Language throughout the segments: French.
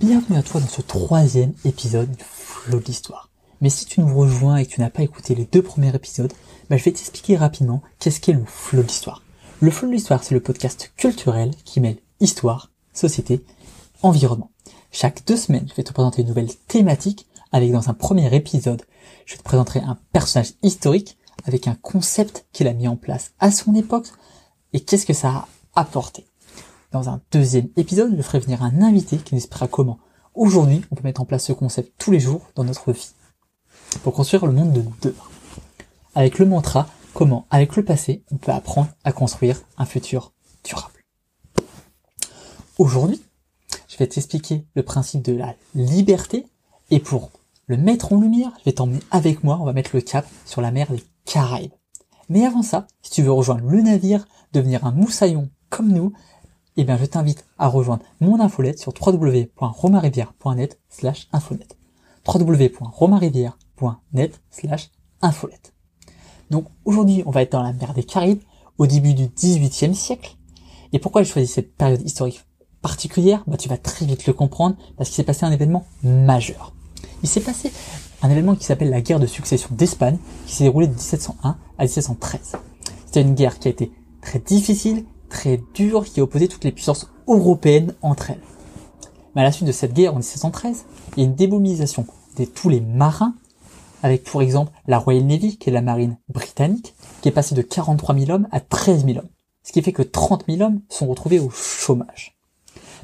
Bienvenue à toi dans ce troisième épisode du Flow de l'Histoire. Mais si tu nous rejoins et que tu n'as pas écouté les deux premiers épisodes, bah, je vais t'expliquer rapidement qu'est-ce qu'est le Flow de l'Histoire. Le Flow de l'Histoire, c'est le podcast culturel qui mêle histoire, société, environnement. Chaque deux semaines, je vais te présenter une nouvelle thématique avec dans un premier épisode, je te présenterai un personnage historique avec un concept qu'il a mis en place à son époque et qu'est-ce que ça a apporté. Dans un deuxième épisode, je ferai venir un invité qui nous expliquera comment aujourd'hui on peut mettre en place ce concept tous les jours dans notre vie pour construire le monde de demain. Avec le mantra comment avec le passé on peut apprendre à construire un futur durable. Aujourd'hui, je vais t'expliquer le principe de la liberté et pour le mettre en lumière, je vais t'emmener avec moi, on va mettre le cap sur la mer des Caraïbes. Mais avant ça, si tu veux rejoindre le navire, devenir un moussaillon comme nous, eh bien, je t'invite à rejoindre mon infolette sur www.romarivière.net slash infolette. www.romarivière.net. Donc, aujourd'hui, on va être dans la mer des Caraïbes, au début du XVIIIe siècle. Et pourquoi j'ai choisi cette période historique particulière? Bah, tu vas très vite le comprendre, parce qu'il s'est passé un événement majeur. Il s'est passé un événement qui s'appelle la guerre de succession d'Espagne, qui s'est déroulée de 1701 à 1713. C'était une guerre qui a été très difficile, très dur qui opposait toutes les puissances européennes entre elles. Mais à la suite de cette guerre en 1713, il y a une démobilisation de tous les marins, avec pour exemple la Royal Navy, qui est la marine britannique, qui est passée de 43 000 hommes à 13 000 hommes. Ce qui fait que 30 000 hommes sont retrouvés au chômage.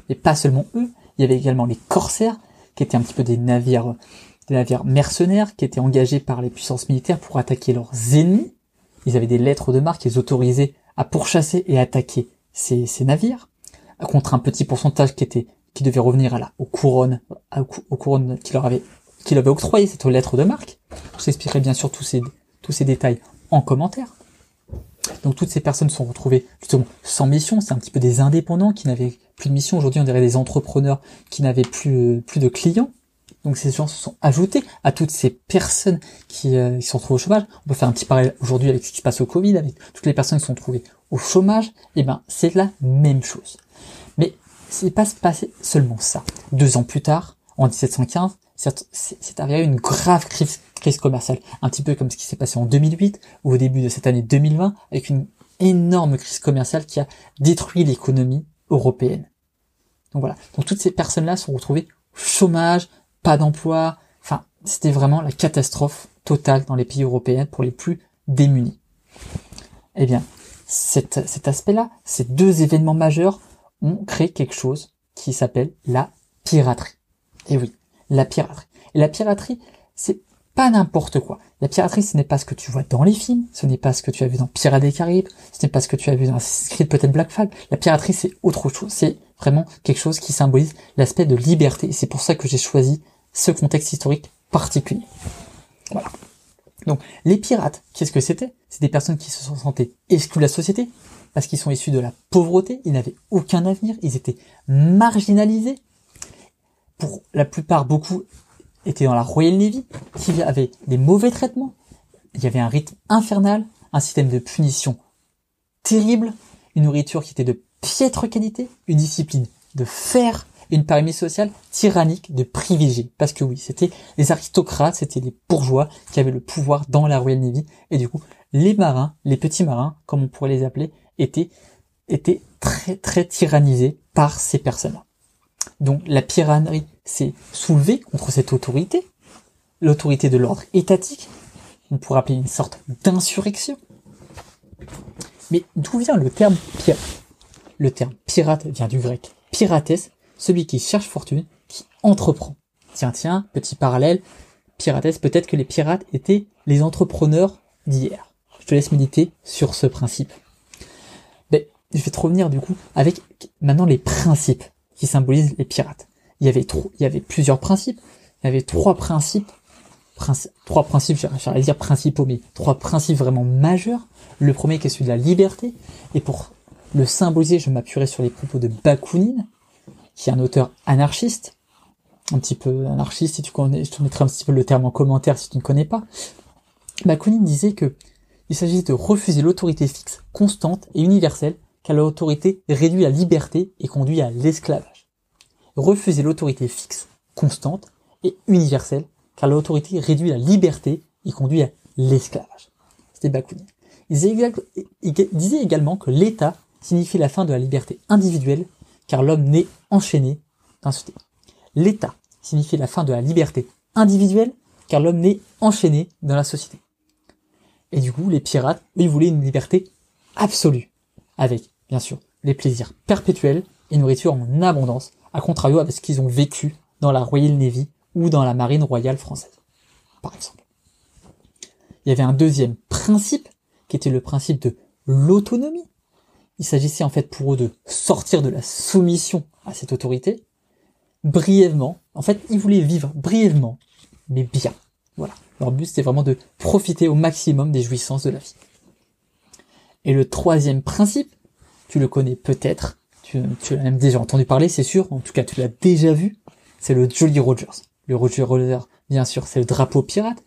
Mais pas seulement eux, il y avait également les corsaires, qui étaient un petit peu des navires, des navires mercenaires, qui étaient engagés par les puissances militaires pour attaquer leurs ennemis. Ils avaient des lettres de marque qui les autorisaient à pourchasser et attaquer ces, navires contre un petit pourcentage qui était qui devait revenir à la aux couronnes aux couronnes qui leur avait qui leur avait octroyé cette lettre de marque. Je vous expliquerai bien sûr tous ces tous ces détails en commentaire. Donc toutes ces personnes sont retrouvées justement sans mission, c'est un petit peu des indépendants qui n'avaient plus de mission. Aujourd'hui, on dirait des entrepreneurs qui n'avaient plus plus de clients. Donc ces gens se sont ajoutés à toutes ces personnes qui, euh, qui sont retrouvées au chômage. On peut faire un petit parallèle aujourd'hui avec ce qui se passe au Covid, avec toutes les personnes qui sont trouvées au chômage. Et eh ben c'est la même chose. Mais c'est pas passé seulement ça. Deux ans plus tard, en 1715, c'est avéré une grave crise, crise commerciale, un petit peu comme ce qui s'est passé en 2008 ou au début de cette année 2020, avec une énorme crise commerciale qui a détruit l'économie européenne. Donc voilà. Donc toutes ces personnes-là sont retrouvées au chômage, pas d'emploi. Enfin, c'était vraiment la catastrophe totale dans les pays européens pour les plus démunis. Eh bien, cet, aspect-là, ces deux événements majeurs ont créé quelque chose qui s'appelle la piraterie. Et oui, la piraterie. Et la piraterie, c'est pas n'importe quoi. La piraterie, ce n'est pas ce que tu vois dans les films, ce n'est pas ce que tu as vu dans Pirates des Caraïbes, ce n'est pas ce que tu as vu dans Creed peut-être Black Flag. La piraterie, c'est autre chose. C'est vraiment quelque chose qui symbolise l'aspect de liberté. C'est pour ça que j'ai choisi ce contexte historique particulier. Voilà. Donc, les pirates, qu'est-ce que c'était? C'est des personnes qui se sont sentées exclues de la société, parce qu'ils sont issus de la pauvreté, ils n'avaient aucun avenir, ils étaient marginalisés. Pour la plupart, beaucoup étaient dans la Royal Navy, qui avait des mauvais traitements. Il y avait un rythme infernal, un système de punition terrible, une nourriture qui était de piètre qualité, une discipline de fer, une pyramide sociale tyrannique de privilégiés. Parce que oui, c'était les aristocrates, c'était les bourgeois qui avaient le pouvoir dans la Royal Navy. Et du coup, les marins, les petits marins, comme on pourrait les appeler, étaient, étaient très, très tyrannisés par ces personnes-là. Donc la piraterie s'est soulevée contre cette autorité, l'autorité de l'ordre étatique, on pourrait appeler une sorte d'insurrection. Mais d'où vient le terme pirate Le terme pirate vient du grec pirates, celui qui cherche fortune, qui entreprend. Tiens, tiens, petit parallèle, pirates, peut-être que les pirates étaient les entrepreneurs d'hier. Je te laisse méditer sur ce principe. Mais je vais te revenir du coup avec maintenant les principes qui symbolisent les pirates. Il y avait trop, il y avait plusieurs principes. Il y avait trois principes, trois principes, j'allais dire principaux, mais trois principes vraiment majeurs. Le premier qui est celui de la liberté. Et pour le symboliser, je m'appuierai sur les propos de Bakounine, qui est un auteur anarchiste, un petit peu anarchiste si tu connais, je te mettrai un petit peu le terme en commentaire si tu ne connais pas. Bakounine disait que il s'agit de refuser l'autorité fixe, constante et universelle, car l'autorité réduit la liberté et conduit à l'esclavage. refuser l'autorité fixe, constante et universelle, car l'autorité réduit la liberté et conduit à l'esclavage. C'était Bakounine. Il disait également que l'État signifie la fin de la liberté individuelle, car l'homme n'est enchaîné dans ce L'État signifie la fin de la liberté individuelle, car l'homme n'est enchaîné dans la société. Et du coup, les pirates, eux, ils voulaient une liberté absolue, avec, bien sûr, les plaisirs perpétuels et nourriture en abondance, à contrario avec ce qu'ils ont vécu dans la Royal Navy ou dans la Marine royale française, par exemple. Il y avait un deuxième principe, qui était le principe de l'autonomie. Il s'agissait en fait pour eux de sortir de la soumission à cette autorité, brièvement. En fait, ils voulaient vivre brièvement, mais bien. Voilà. Leur but, c'était vraiment de profiter au maximum des jouissances de la vie. Et le troisième principe, tu le connais peut-être, tu, l'as même déjà entendu parler, c'est sûr, en tout cas tu l'as déjà vu, c'est le Jolly Rogers. Le Roger Roger, bien sûr, c'est le drapeau pirate.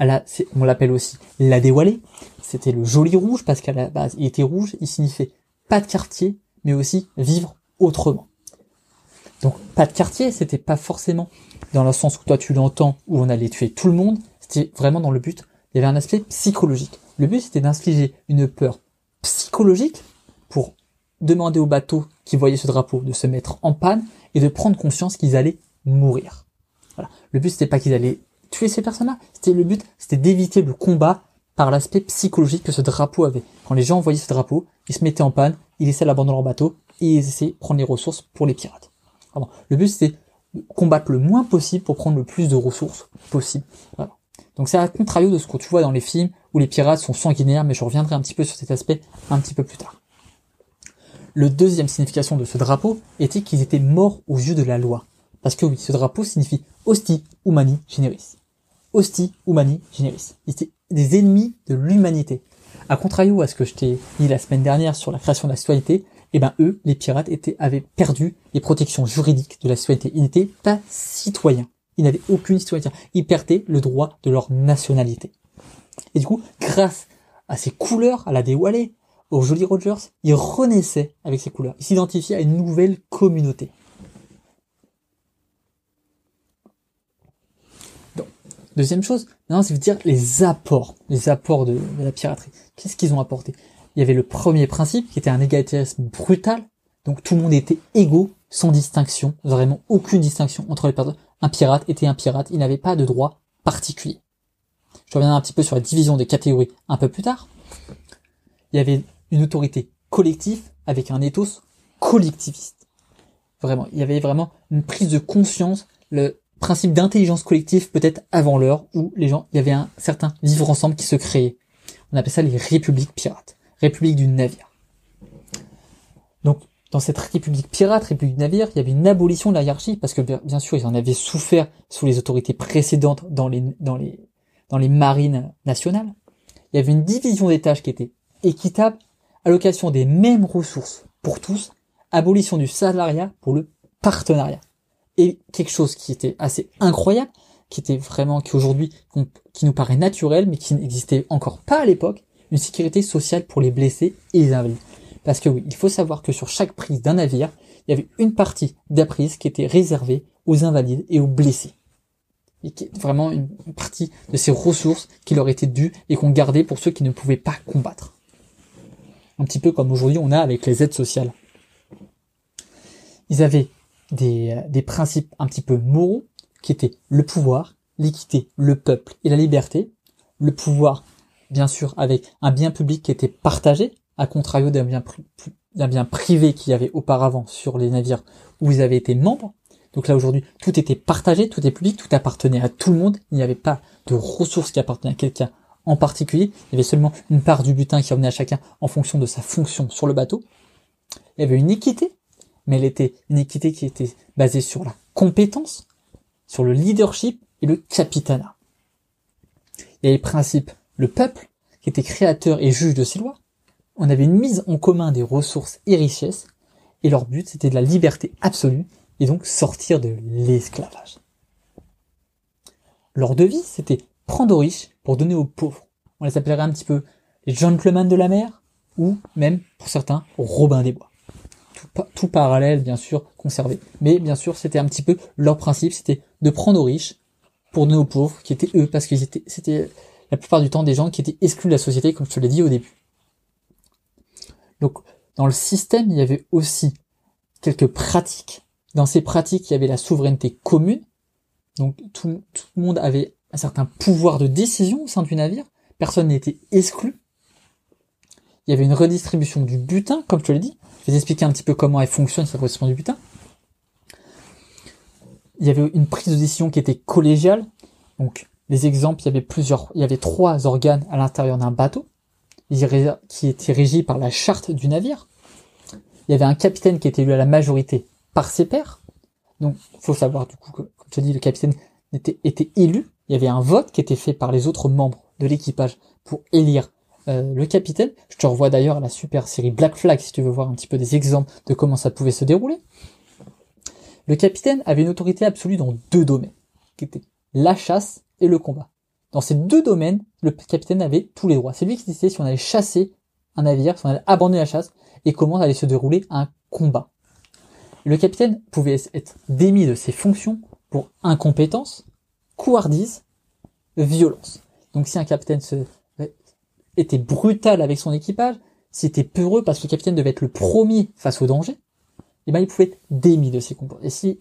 on l'appelle aussi la déwalée. C'était le joli rouge parce qu'à la base, il était rouge, il signifiait pas de quartier, mais aussi vivre autrement. Donc, pas de quartier, c'était pas forcément dans le sens où toi tu l'entends, où on allait tuer tout le monde. C'était vraiment dans le but, il y avait un aspect psychologique. Le but, c'était d'infliger une peur psychologique pour demander au bateau qui voyait ce drapeau de se mettre en panne et de prendre conscience qu'ils allaient mourir. Voilà. Le but c'était pas qu'ils allaient tuer ces personnes-là, c'était le but, c'était d'éviter le combat par l'aspect psychologique que ce drapeau avait. Quand les gens voyaient ce drapeau, ils se mettaient en panne, ils essaient d'abandonner leur bateau et ils essaient de prendre les ressources pour les pirates. Le but c'était combattre le moins possible pour prendre le plus de ressources possible. Donc c'est à contrario de ce que tu vois dans les films où les pirates sont sanguinaires, mais je reviendrai un petit peu sur cet aspect un petit peu plus tard. Le deuxième signification de ce drapeau était qu'ils étaient morts aux yeux de la loi. Parce que oui, ce drapeau signifie Hosti Humani Generis. Hosti Humani Generis. Ils étaient des ennemis de l'humanité. A contrario à ce que je t'ai dit la semaine dernière sur la création de la citoyenneté, eh ben eux, les pirates, étaient, avaient perdu les protections juridiques de la citoyenneté. Ils n'étaient pas citoyens. Ils n'avaient aucune citoyenneté. Ils perdaient le droit de leur nationalité. Et du coup, grâce à ces couleurs, à la déwalée, au Jolly Rogers, ils renaissaient avec ces couleurs. Ils s'identifiaient à une nouvelle communauté. Donc, deuxième chose, c'est dire les apports, les apports de, la piraterie. Qu'est-ce qu'ils ont apporté? Il y avait le premier principe qui était un égalitarisme brutal. Donc tout le monde était égaux, sans distinction, vraiment aucune distinction entre les personnes. Un pirate était un pirate, il n'avait pas de droit particulier. Je reviendrai un petit peu sur la division des catégories un peu plus tard. Il y avait une autorité collective avec un ethos collectiviste. Vraiment, il y avait vraiment une prise de conscience, principe d'intelligence collective peut-être avant l'heure où les gens, il y avait un certain vivre ensemble qui se créait. On appelle ça les républiques pirates, république du navire. Donc, dans cette république pirate, république du navire, il y avait une abolition de la hiérarchie parce que bien sûr, ils en avaient souffert sous les autorités précédentes dans les dans les dans les marines nationales. Il y avait une division des tâches qui était équitable allocation des mêmes ressources pour tous, abolition du salariat pour le partenariat. Et quelque chose qui était assez incroyable, qui était vraiment, qui aujourd'hui, qui nous paraît naturel, mais qui n'existait encore pas à l'époque, une sécurité sociale pour les blessés et les invalides. Parce que oui, il faut savoir que sur chaque prise d'un navire, il y avait une partie d'apprise qui était réservée aux invalides et aux blessés. Et qui est vraiment une partie de ces ressources qui leur étaient dues et qu'on gardait pour ceux qui ne pouvaient pas combattre un petit peu comme aujourd'hui on a avec les aides sociales. Ils avaient des, des principes un petit peu moraux qui étaient le pouvoir, l'équité, le peuple et la liberté. Le pouvoir, bien sûr, avec un bien public qui était partagé, à contrario d'un bien, d'un bien privé qu'il y avait auparavant sur les navires où ils avaient été membres. Donc là aujourd'hui, tout était partagé, tout était public, tout appartenait à tout le monde. Il n'y avait pas de ressources qui appartenaient à quelqu'un en particulier. Il y avait seulement une part du butin qui revenait à chacun en fonction de sa fonction sur le bateau. Il y avait une équité, mais elle était une équité qui était basée sur la compétence, sur le leadership et le capitanat. Il y avait le principe, le peuple, qui était créateur et juge de ses lois. On avait une mise en commun des ressources et richesses, et leur but c'était de la liberté absolue, et donc sortir de l'esclavage. Leur devise c'était prendre aux riches pour donner aux pauvres. On les appellerait un petit peu les gentlemen de la mer, ou même, pour certains, Robin des Bois. Tout, parallèle, bien sûr, conservé. Mais bien sûr, c'était un petit peu leur principe, c'était de prendre aux riches pour donner aux pauvres, qui étaient eux, parce étaient, c'était la plupart du temps des gens qui étaient exclus de la société, comme je te l'ai dit au début. Donc, dans le système, il y avait aussi quelques pratiques. Dans ces pratiques, il y avait la souveraineté commune. Donc, tout, tout le monde avait un certain pouvoir de décision au sein du navire. Personne n'était exclu. Il y avait une redistribution du butin, comme je te l'ai dit. Je vais t'expliquer un petit peu comment elle fonctionne, cette redistribution du butin. Il y avait une prise de décision qui était collégiale. Donc, les exemples, il y avait plusieurs, il y avait trois organes à l'intérieur d'un bateau, qui étaient régis par la charte du navire. Il y avait un capitaine qui était élu à la majorité par ses pairs. Donc, faut savoir, du coup, comme je te dis, le capitaine était, était élu. Il y avait un vote qui était fait par les autres membres de l'équipage pour élire euh, le capitaine. Je te revois d'ailleurs à la super série Black Flag si tu veux voir un petit peu des exemples de comment ça pouvait se dérouler. Le capitaine avait une autorité absolue dans deux domaines, qui étaient la chasse et le combat. Dans ces deux domaines, le capitaine avait tous les droits. C'est lui qui décidait si on allait chasser un navire, si on allait abandonner la chasse, et comment allait se dérouler un combat. Le capitaine pouvait être démis de ses fonctions pour incompétence, couardise, violence. Donc si un capitaine se était brutal avec son équipage, c'était peureux parce que le capitaine devait être le premier face au danger, et eh ben il pouvait être démis de ses compétences. Et si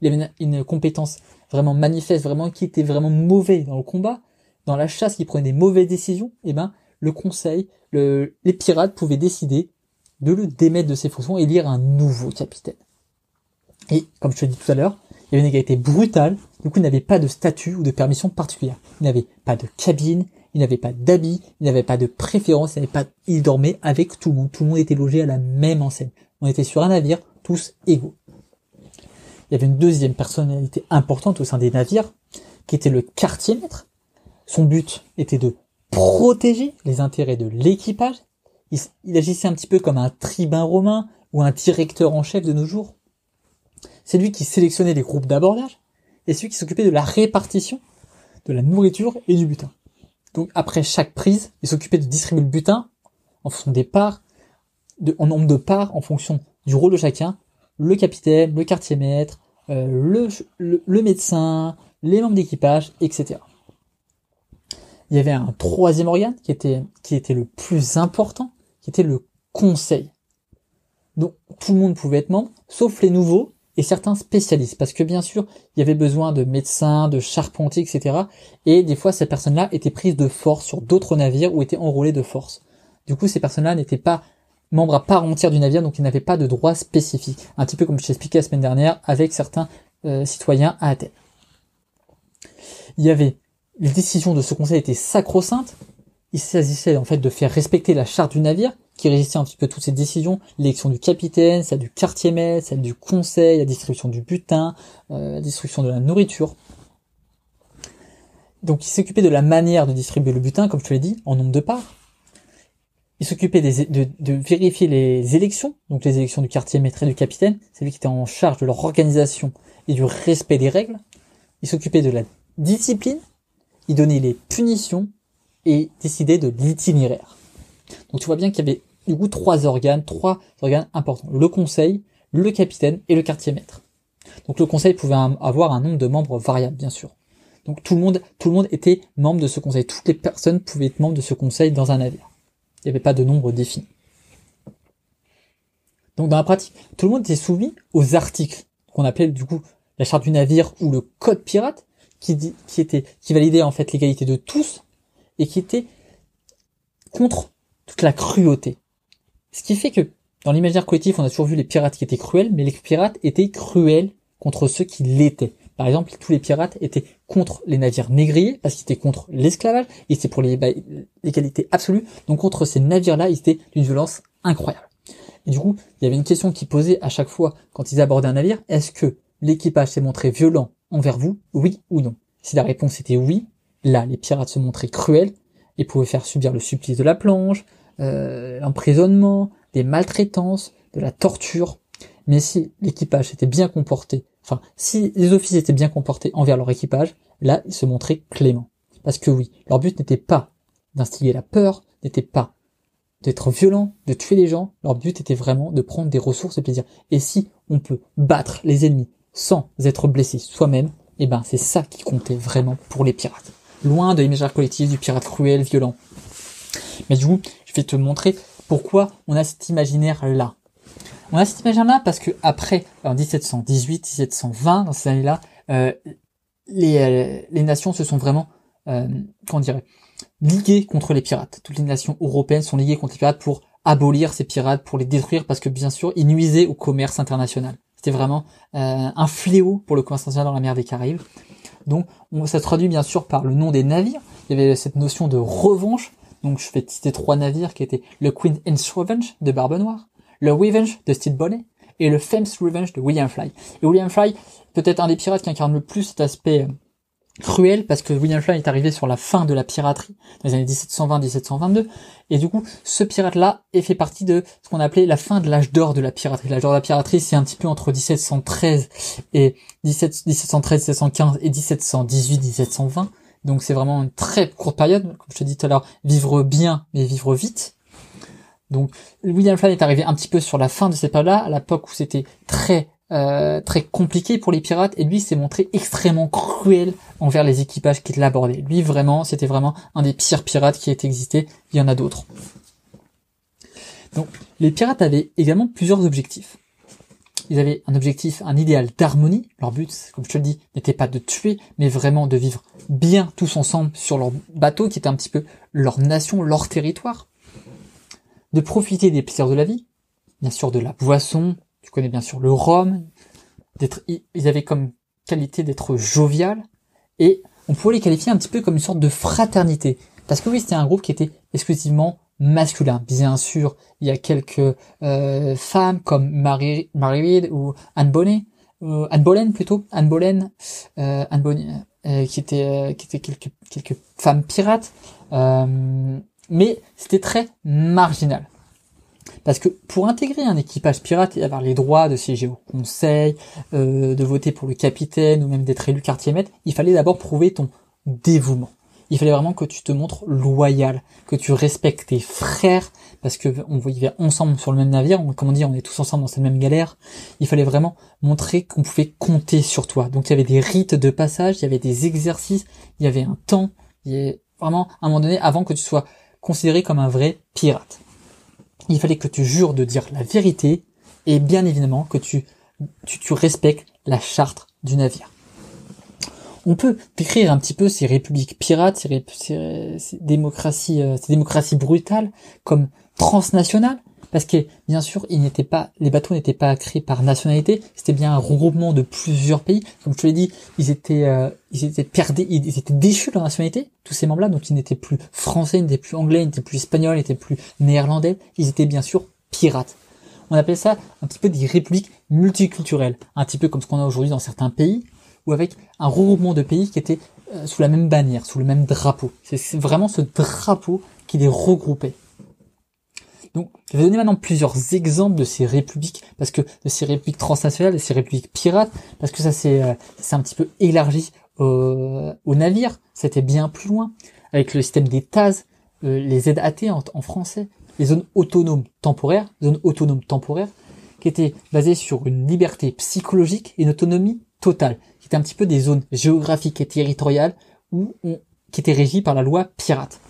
il avait une, compétence vraiment manifeste, vraiment qui était vraiment mauvais dans le combat, dans la chasse, qui prenait des mauvaises décisions, et eh ben le conseil, le, les pirates pouvaient décider de le démettre de ses fonctions et lire un nouveau capitaine. Et comme je te dit tout à l'heure, il y avait une égalité brutale, du coup il n'avait pas de statut ou de permission particulière. Il n'avait pas de cabine, il n'avait pas d'habits, il n'avait pas de préférence, il dormait avec tout le monde. Tout le monde était logé à la même enseigne. On était sur un navire, tous égaux. Il y avait une deuxième personnalité importante au sein des navires, qui était le quartier maître. Son but était de protéger les intérêts de l'équipage. Il, il, agissait un petit peu comme un tribun romain ou un directeur en chef de nos jours. C'est lui qui sélectionnait les groupes d'abordage et celui qui s'occupait de la répartition de la nourriture et du butin. Donc après chaque prise, il s'occupait de distribuer le butin en fonction des parts, en nombre de parts, en fonction du rôle de chacun, le capitaine, le quartier maître, euh, le, le, médecin, les membres d'équipage, etc. Il y avait un troisième organe qui était, qui était le plus important, qui était le conseil. Donc tout le monde pouvait être membre, sauf les nouveaux et certains spécialistes, parce que bien sûr, il y avait besoin de médecins, de charpentiers, etc. Et des fois, ces personnes-là étaient prises de force sur d'autres navires ou étaient enrôlées de force. Du coup, ces personnes-là n'étaient pas membres à part entière du navire, donc ils n'avaient pas de droits spécifiques. Un petit peu comme je t'ai expliqué la semaine dernière avec certains euh, citoyens à Athènes. Il y avait les décisions de ce conseil étaient sacro-saintes. Il s'agissait en fait de faire respecter la charte du navire, qui régissait un petit peu toutes ces décisions, l'élection du capitaine, celle du quartier maître, celle du conseil, la distribution du butin, euh, la distribution de la nourriture. Donc il s'occupait de la manière de distribuer le butin, comme je te l'ai dit, en nombre de parts. Il s'occupait de, vérifier les élections, donc les élections du quartier maître et du capitaine, c'est lui qui était en charge de leur organisation et du respect des règles. Il s'occupait de la discipline, il donnait les punitions et décidait de l'itinéraire. Donc tu vois bien qu'il y avait du coup trois organes, trois organes importants. Le conseil, le capitaine et le quartier maître. Donc le conseil pouvait avoir un nombre de membres variable, bien sûr. Donc tout le monde, tout le monde était membre de ce conseil. Toutes les personnes pouvaient être membres de ce conseil dans un navire. Il n'y avait pas de nombre défini. Donc dans la pratique, tout le monde était soumis aux articles qu'on appelait du coup la charte du navire ou le code pirate, qui, était, qui validait en fait l'égalité de tous et qui était contre toute la cruauté. Ce qui fait que dans l'imaginaire collectif, on a toujours vu les pirates qui étaient cruels, mais les pirates étaient cruels contre ceux qui l'étaient. Par exemple, tous les pirates étaient contre les navires négriers, parce qu'ils étaient contre l'esclavage, ils étaient pour l'égalité absolue. Donc contre ces navires-là, ils étaient d'une violence incroyable. Et du coup, il y avait une question qui posait à chaque fois quand ils abordaient un navire, est-ce que l'équipage s'est montré violent envers vous, oui ou non? Si la réponse était oui, là, les pirates se montraient cruels ils pouvaient faire subir le supplice de la planche, euh, l'emprisonnement, des maltraitances, de la torture. Mais si l'équipage s'était bien comporté, enfin, si les officiers étaient bien comportés envers leur équipage, là, ils se montraient cléments. Parce que oui, leur but n'était pas d'instiller la peur, n'était pas d'être violents, de tuer les gens. Leur but était vraiment de prendre des ressources et plaisir. Et si on peut battre les ennemis sans être blessé soi-même, eh ben c'est ça qui comptait vraiment pour les pirates. Loin de l'imaginaire collectif du pirate cruel, violent. Mais du coup, je vais te montrer pourquoi on a cet imaginaire là. On a cet imaginaire là parce que après, en 1718, 1720, dans ces années-là, euh, les, euh, les nations se sont vraiment, euh, comment dirait, liguées contre les pirates. Toutes les nations européennes sont liguées contre les pirates pour abolir ces pirates, pour les détruire, parce que bien sûr, ils nuisaient au commerce international. C'était vraiment euh, un fléau pour le commerce international dans la mer des Caraïbes. Donc, on, ça se traduit bien sûr par le nom des navires. Il y avait cette notion de revanche. Donc, je vais citer trois navires qui étaient le Queen Anne's Revenge de Barbe Noire, le Revenge de Steve Bonnet et le Famous Revenge de William Fly. Et William Fly, peut-être un des pirates qui incarne le plus cet aspect euh, cruel parce que William Fly est arrivé sur la fin de la piraterie dans les années 1720-1722 et du coup ce pirate là est fait partie de ce qu'on appelait la fin de l'âge d'or de la piraterie. L'âge d'or de la piraterie c'est un petit peu entre 1713 et 17, 1713 1715 et 1718 1720 donc c'est vraiment une très courte période. Comme je te dis tout à l'heure vivre bien mais vivre vite. Donc William Fly est arrivé un petit peu sur la fin de cette période-là, à l'époque où c'était très euh, très compliqué pour les pirates et lui s'est montré extrêmement cruel envers les équipages qui l'abordaient. Lui vraiment, c'était vraiment un des pires pirates qui ait existé. Il y en a d'autres. Donc les pirates avaient également plusieurs objectifs. Ils avaient un objectif, un idéal d'harmonie. Leur but, comme je te le dis, n'était pas de tuer, mais vraiment de vivre bien tous ensemble sur leur bateau, qui était un petit peu leur nation, leur territoire. De profiter des plaisirs de la vie, bien sûr de la boisson, tu connais bien sûr le rhum, ils avaient comme qualité d'être jovial, et on pouvait les qualifier un petit peu comme une sorte de fraternité. Parce que oui, c'était un groupe qui était exclusivement masculin. Bien sûr, il y a quelques euh, femmes comme Marie, Marie Reed ou Anne Bonnet, euh, Anne Boleyn plutôt, Anne Boleyn, euh, Anne Bonnet, euh, qui était euh, qui était quelques quelques femmes pirates, mais c'était très marginal. Parce que pour intégrer un équipage pirate et avoir les droits de siéger au conseil, euh, de voter pour le capitaine ou même d'être élu quartier maître, il fallait d'abord prouver ton dévouement. Il fallait vraiment que tu te montres loyal, que tu respectes tes frères, parce que on vivait ensemble sur le même navire, on, comme on dit, on est tous ensemble dans cette même galère. Il fallait vraiment montrer qu'on pouvait compter sur toi. Donc il y avait des rites de passage, il y avait des exercices, il y avait un temps, il y avait vraiment à un moment donné avant que tu sois considéré comme un vrai pirate il fallait que tu jures de dire la vérité et bien évidemment que tu, tu, respectes la charte du navire. On peut décrire un petit peu ces républiques pirates, ces, démocraties, euh, ces démocraties brutales comme transnationales, parce que bien sûr, ils n'étaient pas, les bateaux n'étaient pas créés par nationalité, c'était bien un regroupement de plusieurs pays. Comme je te l'ai dit, ils étaient, euh, ils étaient perdus, ils étaient déchus de leur nationalité, tous ces membres-là, donc ils n'étaient plus français, ils n'étaient plus anglais, ils n'étaient plus espagnols, ils n'étaient plus néerlandais, ils étaient bien sûr pirates. On appelle ça un petit peu des républiques multiculturelles, un petit peu comme ce qu'on a aujourd'hui dans certains pays, ou avec un regroupement de pays qui étaient euh, sous la même bannière, sous le même drapeau. C'est vraiment ce drapeau qui les regroupait. Donc, je vais donner maintenant plusieurs exemples de ces républiques, parce que de ces républiques transnationales, de ces républiques pirates, parce que ça s'est euh, un petit peu élargi au, au navire, c'était bien plus loin, avec le système des TAS, euh, les ZAT en, en, français, les zones autonomes temporaires, zones autonomes temporaires, qui étaient basées sur une liberté psychologique et une autonomie totale, qui étaient un petit peu des zones géographiques et territoriales où on, qui étaient régies par la loi pirate.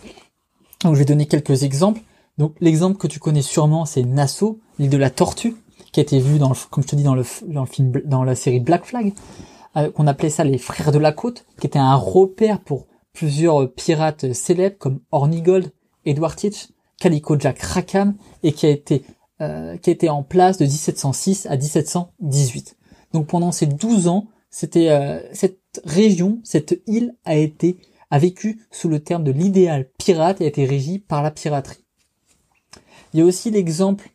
Donc je vais donner quelques exemples. Donc l'exemple que tu connais sûrement, c'est Nassau, l'île de la Tortue, qui a été vue dans le, comme je te dis dans le, film, dans la série Black Flag, euh, qu'on appelait ça les frères de la côte, qui était un repère pour plusieurs pirates célèbres comme Hornigold, Edward Teach, Calico Jack Rackham, et qui a été euh, qui a été en place de 1706 à 1718. Donc pendant ces 12 ans, c'était euh, cette région, cette île a été a vécu sous le terme de l'idéal pirate et a été régie par la piraterie. Il y a aussi l'exemple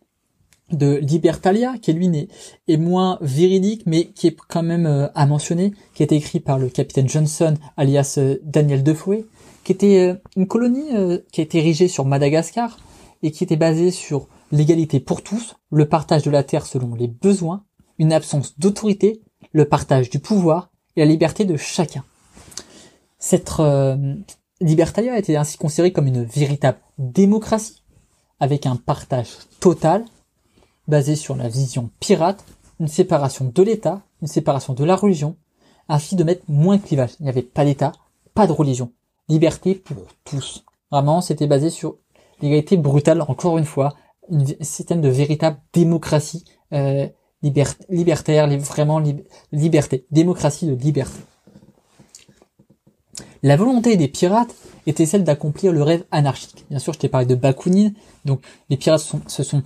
de Libertalia, qui lui est moins véridique, mais qui est quand même euh, à mentionner, qui été écrit par le capitaine Johnson, alias euh, Daniel Defoe, qui était euh, une colonie qui a été érigée sur Madagascar et qui était basée sur l'égalité pour tous, le partage de la terre selon les besoins, une absence d'autorité, le partage du pouvoir et la liberté de chacun. Cette Libertalia a été ainsi considérée comme une véritable démocratie avec un partage total, basé sur la vision pirate, une séparation de l'État, une séparation de la religion, ainsi de mettre moins de clivage. Il n'y avait pas d'État, pas de religion. Liberté pour tous. Vraiment, c'était basé sur l'égalité brutale, encore une fois, un système de véritable démocratie euh, libertaire, vraiment liberté, démocratie de liberté. La volonté des pirates était celle d'accomplir le rêve anarchique. Bien sûr, je t'ai parlé de Bakounine, donc les pirates sont, se sont,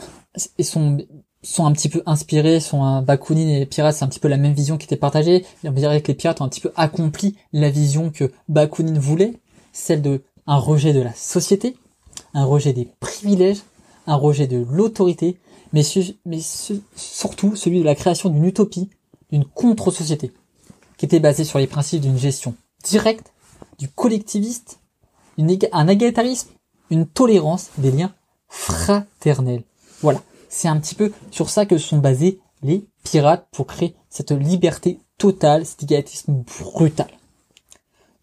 sont, un petit peu inspirés, sont un Bakounine et les pirates, c'est un petit peu la même vision qui était partagée. on dirait que les pirates ont un petit peu accompli la vision que Bakounine voulait, celle de un rejet de la société, un rejet des privilèges, un rejet de l'autorité, mais, mais surtout celui de la création d'une utopie, d'une contre-société, qui était basée sur les principes d'une gestion directe, collectiviste, un égalitarisme, une tolérance, des liens fraternels. Voilà, c'est un petit peu sur ça que sont basés les pirates pour créer cette liberté totale, cet égalitisme brutal.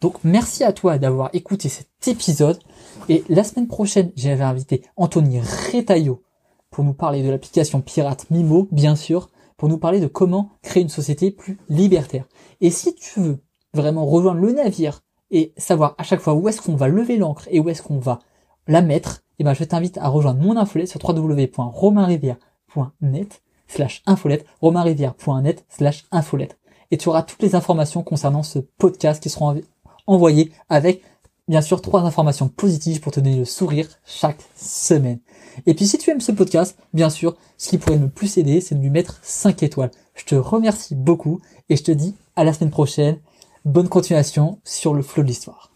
Donc merci à toi d'avoir écouté cet épisode. Et la semaine prochaine, j'avais invité Anthony Retailleau pour nous parler de l'application pirate Mimo, bien sûr, pour nous parler de comment créer une société plus libertaire. Et si tu veux vraiment rejoindre le navire et savoir à chaque fois où est-ce qu'on va lever l'encre et où est-ce qu'on va la mettre, eh ben, je t'invite à rejoindre mon infolette sur www.romainrivière.net slash infolette, romainrivière.net slash infolette. Et tu auras toutes les informations concernant ce podcast qui seront envoyées avec, bien sûr, trois informations positives pour te donner le sourire chaque semaine. Et puis si tu aimes ce podcast, bien sûr, ce qui pourrait me plus aider, c'est de lui mettre 5 étoiles. Je te remercie beaucoup et je te dis à la semaine prochaine Bonne continuation sur le flot de l'histoire.